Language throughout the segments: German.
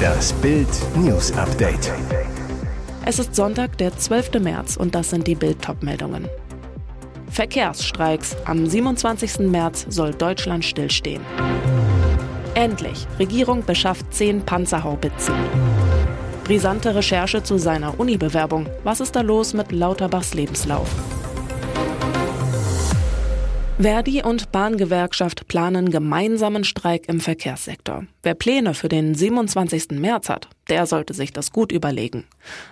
Das Bild News Update. Es ist Sonntag, der 12. März und das sind die Bild-Top-Meldungen. Verkehrsstreiks. Am 27. März soll Deutschland stillstehen. Endlich. Regierung beschafft 10 Panzerhaubitzen. Brisante Recherche zu seiner Uni-Bewerbung. Was ist da los mit Lauterbachs Lebenslauf? Verdi und Bahngewerkschaft planen gemeinsamen Streik im Verkehrssektor. Wer Pläne für den 27. März hat, der sollte sich das gut überlegen.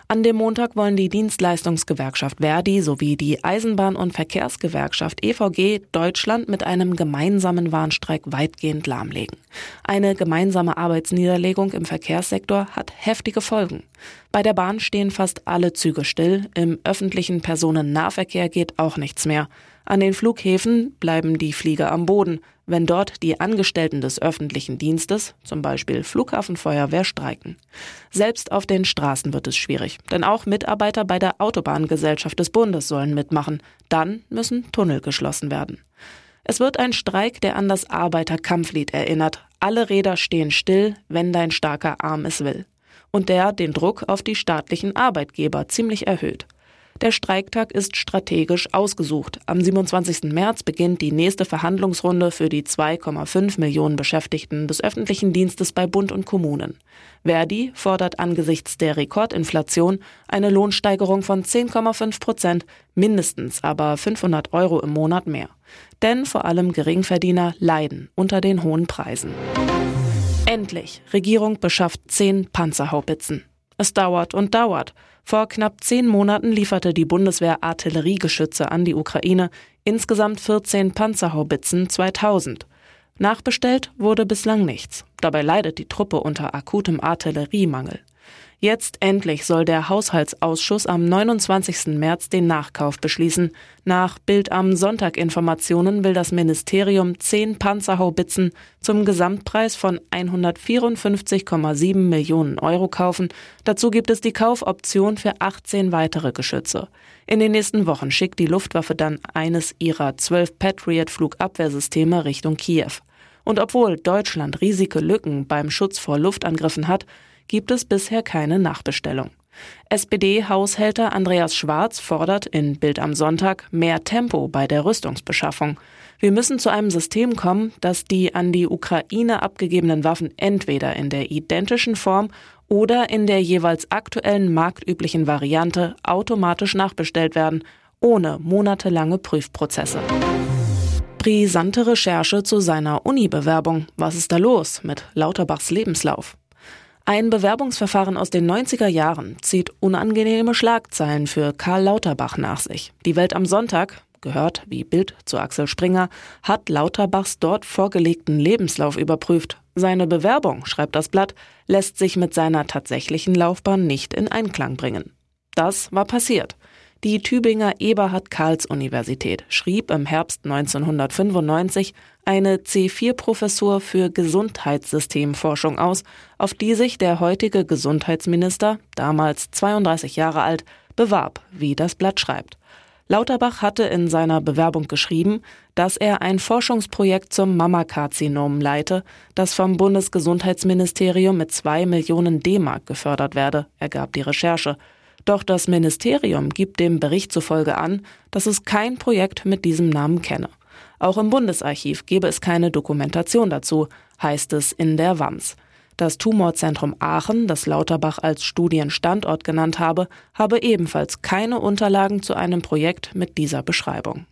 An dem Montag wollen die Dienstleistungsgewerkschaft Verdi sowie die Eisenbahn- und Verkehrsgewerkschaft EVG Deutschland mit einem gemeinsamen Warnstreik weitgehend lahmlegen. Eine gemeinsame Arbeitsniederlegung im Verkehrssektor hat heftige Folgen. Bei der Bahn stehen fast alle Züge still, im öffentlichen Personennahverkehr geht auch nichts mehr. An den Flughäfen bleiben die Flieger am Boden, wenn dort die Angestellten des öffentlichen Dienstes, zum Beispiel Flughafenfeuerwehr, streiken. Selbst auf den Straßen wird es schwierig, denn auch Mitarbeiter bei der Autobahngesellschaft des Bundes sollen mitmachen. Dann müssen Tunnel geschlossen werden. Es wird ein Streik, der an das Arbeiterkampflied erinnert. Alle Räder stehen still, wenn dein starker Arm es will. Und der den Druck auf die staatlichen Arbeitgeber ziemlich erhöht. Der Streiktag ist strategisch ausgesucht. Am 27. März beginnt die nächste Verhandlungsrunde für die 2,5 Millionen Beschäftigten des öffentlichen Dienstes bei Bund und Kommunen. Verdi fordert angesichts der Rekordinflation eine Lohnsteigerung von 10,5 Prozent, mindestens aber 500 Euro im Monat mehr. Denn vor allem Geringverdiener leiden unter den hohen Preisen. Endlich! Regierung beschafft zehn Panzerhaubitzen. Es dauert und dauert. Vor knapp zehn Monaten lieferte die Bundeswehr Artilleriegeschütze an die Ukraine, insgesamt 14 Panzerhaubitzen 2000. Nachbestellt wurde bislang nichts. Dabei leidet die Truppe unter akutem Artilleriemangel. Jetzt endlich soll der Haushaltsausschuss am 29. März den Nachkauf beschließen. Nach Bild am Sonntag Informationen will das Ministerium zehn Panzerhaubitzen zum Gesamtpreis von 154,7 Millionen Euro kaufen. Dazu gibt es die Kaufoption für 18 weitere Geschütze. In den nächsten Wochen schickt die Luftwaffe dann eines ihrer zwölf Patriot-Flugabwehrsysteme Richtung Kiew. Und obwohl Deutschland riesige Lücken beim Schutz vor Luftangriffen hat, gibt es bisher keine Nachbestellung. SPD-Haushälter Andreas Schwarz fordert in Bild am Sonntag mehr Tempo bei der Rüstungsbeschaffung. Wir müssen zu einem System kommen, das die an die Ukraine abgegebenen Waffen entweder in der identischen Form oder in der jeweils aktuellen marktüblichen Variante automatisch nachbestellt werden, ohne monatelange Prüfprozesse. Brisante Recherche zu seiner Uni-Bewerbung. Was ist da los mit Lauterbachs Lebenslauf? Ein Bewerbungsverfahren aus den 90er Jahren zieht unangenehme Schlagzeilen für Karl Lauterbach nach sich. Die Welt am Sonntag, gehört wie Bild zu Axel Springer, hat Lauterbachs dort vorgelegten Lebenslauf überprüft. Seine Bewerbung, schreibt das Blatt, lässt sich mit seiner tatsächlichen Laufbahn nicht in Einklang bringen. Das war passiert. Die Tübinger Eberhard-Karls-Universität schrieb im Herbst 1995 eine C4-Professur für Gesundheitssystemforschung aus, auf die sich der heutige Gesundheitsminister, damals 32 Jahre alt, bewarb, wie das Blatt schreibt. Lauterbach hatte in seiner Bewerbung geschrieben, dass er ein Forschungsprojekt zum Mammakarzinom leite, das vom Bundesgesundheitsministerium mit zwei Millionen D-Mark gefördert werde, ergab die Recherche. Doch das Ministerium gibt dem Bericht zufolge an, dass es kein Projekt mit diesem Namen kenne. Auch im Bundesarchiv gebe es keine Dokumentation dazu, heißt es in der WAMS. Das Tumorzentrum Aachen, das Lauterbach als Studienstandort genannt habe, habe ebenfalls keine Unterlagen zu einem Projekt mit dieser Beschreibung.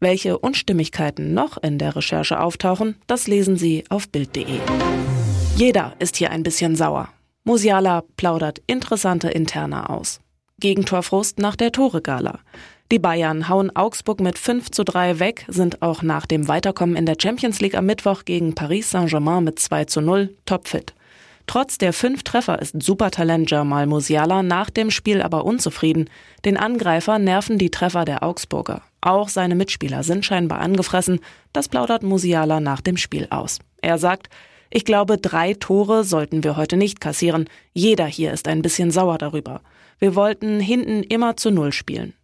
Welche Unstimmigkeiten noch in der Recherche auftauchen, das lesen Sie auf Bild.de. Jeder ist hier ein bisschen sauer. Musiala plaudert interessante Interna aus. Gegentorfrust nach der Tore-Gala. Die Bayern hauen Augsburg mit 5 zu 3 weg, sind auch nach dem Weiterkommen in der Champions League am Mittwoch gegen Paris Saint-Germain mit 2 zu 0 topfit. Trotz der fünf Treffer ist Supertalent Jamal Musiala nach dem Spiel aber unzufrieden. Den Angreifer nerven die Treffer der Augsburger. Auch seine Mitspieler sind scheinbar angefressen. Das plaudert Musiala nach dem Spiel aus. Er sagt, ich glaube, drei Tore sollten wir heute nicht kassieren. Jeder hier ist ein bisschen sauer darüber. Wir wollten hinten immer zu Null spielen.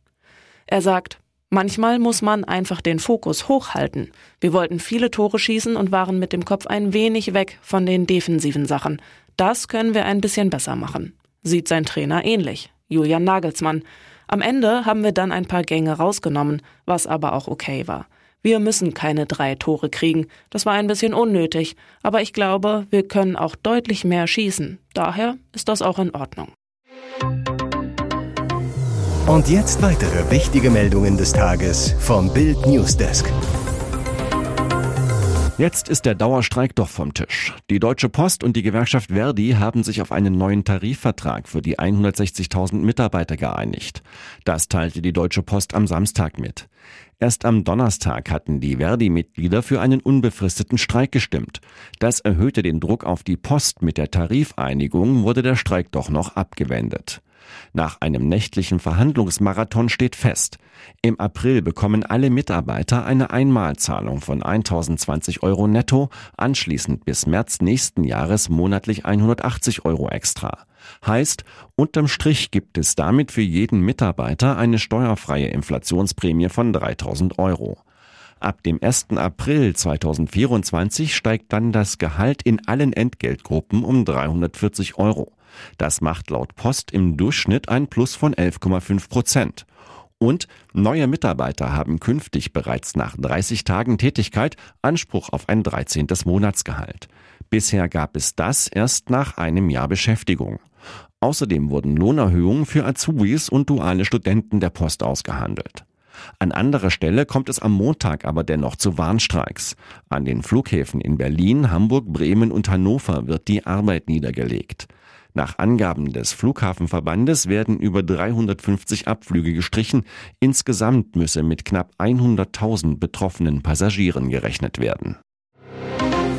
Er sagt, Manchmal muss man einfach den Fokus hochhalten. Wir wollten viele Tore schießen und waren mit dem Kopf ein wenig weg von den defensiven Sachen. Das können wir ein bisschen besser machen. Sieht sein Trainer ähnlich, Julian Nagelsmann. Am Ende haben wir dann ein paar Gänge rausgenommen, was aber auch okay war. Wir müssen keine drei Tore kriegen, das war ein bisschen unnötig, aber ich glaube, wir können auch deutlich mehr schießen. Daher ist das auch in Ordnung. Und jetzt weitere wichtige Meldungen des Tages vom Bild Newsdesk. Jetzt ist der Dauerstreik doch vom Tisch. Die Deutsche Post und die Gewerkschaft Verdi haben sich auf einen neuen Tarifvertrag für die 160.000 Mitarbeiter geeinigt. Das teilte die Deutsche Post am Samstag mit. Erst am Donnerstag hatten die Verdi-Mitglieder für einen unbefristeten Streik gestimmt. Das erhöhte den Druck auf die Post. Mit der Tarifeinigung wurde der Streik doch noch abgewendet. Nach einem nächtlichen Verhandlungsmarathon steht fest, im April bekommen alle Mitarbeiter eine Einmalzahlung von 1020 Euro netto, anschließend bis März nächsten Jahres monatlich 180 Euro extra. Heißt, unterm Strich gibt es damit für jeden Mitarbeiter eine steuerfreie Inflationsprämie von 3000 Euro. Ab dem 1. April 2024 steigt dann das Gehalt in allen Entgeltgruppen um 340 Euro. Das macht laut Post im Durchschnitt ein Plus von 11,5 Prozent. Und neue Mitarbeiter haben künftig bereits nach 30 Tagen Tätigkeit Anspruch auf ein 13. Monatsgehalt. Bisher gab es das erst nach einem Jahr Beschäftigung. Außerdem wurden Lohnerhöhungen für Azubis und duale Studenten der Post ausgehandelt. An anderer Stelle kommt es am Montag aber dennoch zu Warnstreiks. An den Flughäfen in Berlin, Hamburg, Bremen und Hannover wird die Arbeit niedergelegt. Nach Angaben des Flughafenverbandes werden über 350 Abflüge gestrichen. Insgesamt müsse mit knapp 100.000 betroffenen Passagieren gerechnet werden.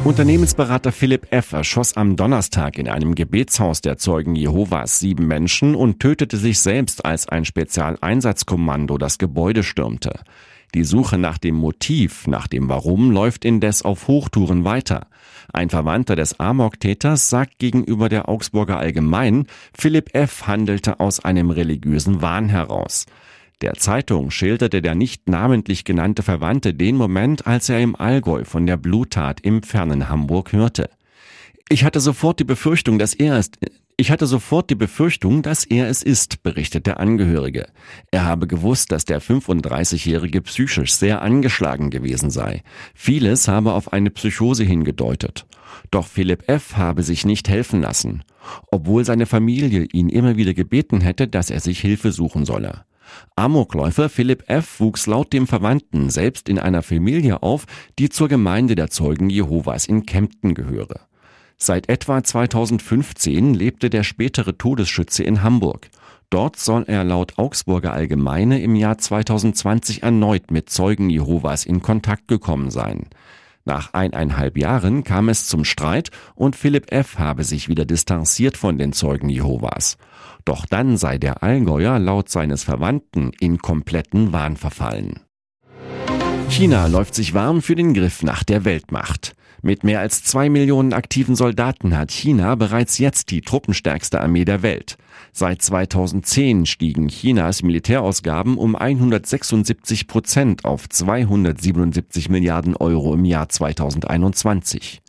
Unternehmensberater Philipp F. erschoss am Donnerstag in einem Gebetshaus der Zeugen Jehovas sieben Menschen und tötete sich selbst, als ein Spezialeinsatzkommando das Gebäude stürmte. Die Suche nach dem Motiv, nach dem Warum läuft indes auf Hochtouren weiter. Ein Verwandter des Amok-Täters sagt gegenüber der Augsburger Allgemein, Philipp F. handelte aus einem religiösen Wahn heraus. Der Zeitung schilderte der nicht namentlich genannte Verwandte den Moment, als er im Allgäu von der Bluttat im fernen Hamburg hörte. Ich hatte sofort die Befürchtung, dass er es, ich hatte sofort die Befürchtung, dass er es ist, berichtet der Angehörige. Er habe gewusst, dass der 35-Jährige psychisch sehr angeschlagen gewesen sei. Vieles habe auf eine Psychose hingedeutet. Doch Philipp F. habe sich nicht helfen lassen, obwohl seine Familie ihn immer wieder gebeten hätte, dass er sich Hilfe suchen solle. Amokläufer Philipp F. wuchs laut dem Verwandten selbst in einer Familie auf, die zur Gemeinde der Zeugen Jehovas in Kempten gehöre. Seit etwa 2015 lebte der spätere Todesschütze in Hamburg. Dort soll er laut Augsburger Allgemeine im Jahr 2020 erneut mit Zeugen Jehovas in Kontakt gekommen sein. Nach eineinhalb Jahren kam es zum Streit und Philipp F. habe sich wieder distanziert von den Zeugen Jehovas. Doch dann sei der Allgäuer laut seines Verwandten in kompletten Wahn verfallen. China läuft sich warm für den Griff nach der Weltmacht. Mit mehr als zwei Millionen aktiven Soldaten hat China bereits jetzt die truppenstärkste Armee der Welt. Seit 2010 stiegen Chinas Militärausgaben um 176 Prozent auf 277 Milliarden Euro im Jahr 2021.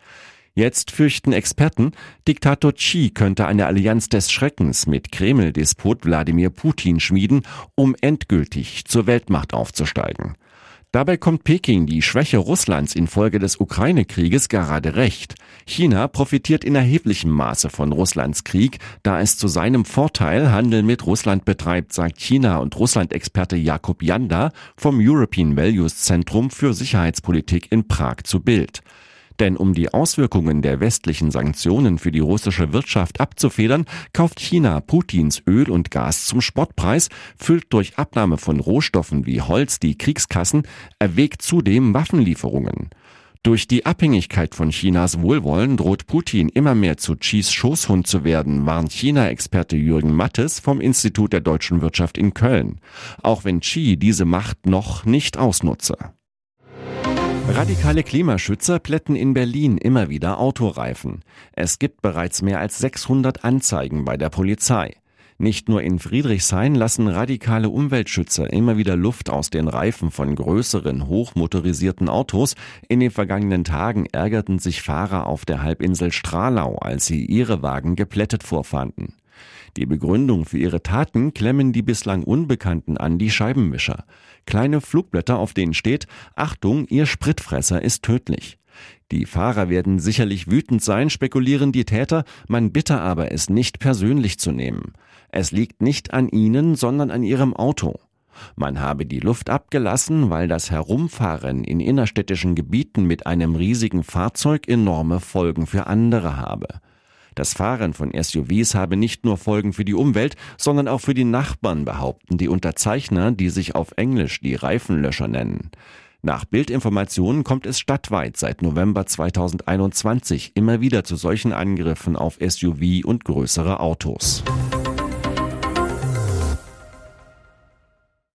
Jetzt fürchten Experten, Diktator Xi könnte eine Allianz des Schreckens mit Kreml-Despot Wladimir Putin schmieden, um endgültig zur Weltmacht aufzusteigen. Dabei kommt Peking die Schwäche Russlands infolge des Ukraine-Krieges gerade recht. China profitiert in erheblichem Maße von Russlands Krieg, da es zu seinem Vorteil Handel mit Russland betreibt, sagt China und Russland-Experte Jakub Janda vom European Values Zentrum für Sicherheitspolitik in Prag zu Bild. Denn um die Auswirkungen der westlichen Sanktionen für die russische Wirtschaft abzufedern, kauft China Putins Öl und Gas zum Spottpreis, füllt durch Abnahme von Rohstoffen wie Holz die Kriegskassen, erwägt zudem Waffenlieferungen. Durch die Abhängigkeit von Chinas Wohlwollen droht Putin immer mehr zu Xis Schoßhund zu werden, warnt China-Experte Jürgen Mattes vom Institut der deutschen Wirtschaft in Köln. Auch wenn Xi diese Macht noch nicht ausnutze. Radikale Klimaschützer plätten in Berlin immer wieder Autoreifen. Es gibt bereits mehr als 600 Anzeigen bei der Polizei. Nicht nur in Friedrichshain lassen radikale Umweltschützer immer wieder Luft aus den Reifen von größeren, hochmotorisierten Autos. In den vergangenen Tagen ärgerten sich Fahrer auf der Halbinsel Stralau, als sie ihre Wagen geplättet vorfanden. Die Begründung für ihre Taten klemmen die bislang Unbekannten an die Scheibenwischer. Kleine Flugblätter, auf denen steht, Achtung, Ihr Spritfresser ist tödlich. Die Fahrer werden sicherlich wütend sein, spekulieren die Täter, man bitte aber, es nicht persönlich zu nehmen. Es liegt nicht an ihnen, sondern an ihrem Auto. Man habe die Luft abgelassen, weil das Herumfahren in innerstädtischen Gebieten mit einem riesigen Fahrzeug enorme Folgen für andere habe. Das Fahren von SUVs habe nicht nur Folgen für die Umwelt, sondern auch für die Nachbarn, behaupten die Unterzeichner, die sich auf Englisch die Reifenlöscher nennen. Nach Bildinformationen kommt es stadtweit seit November 2021 immer wieder zu solchen Angriffen auf SUV und größere Autos.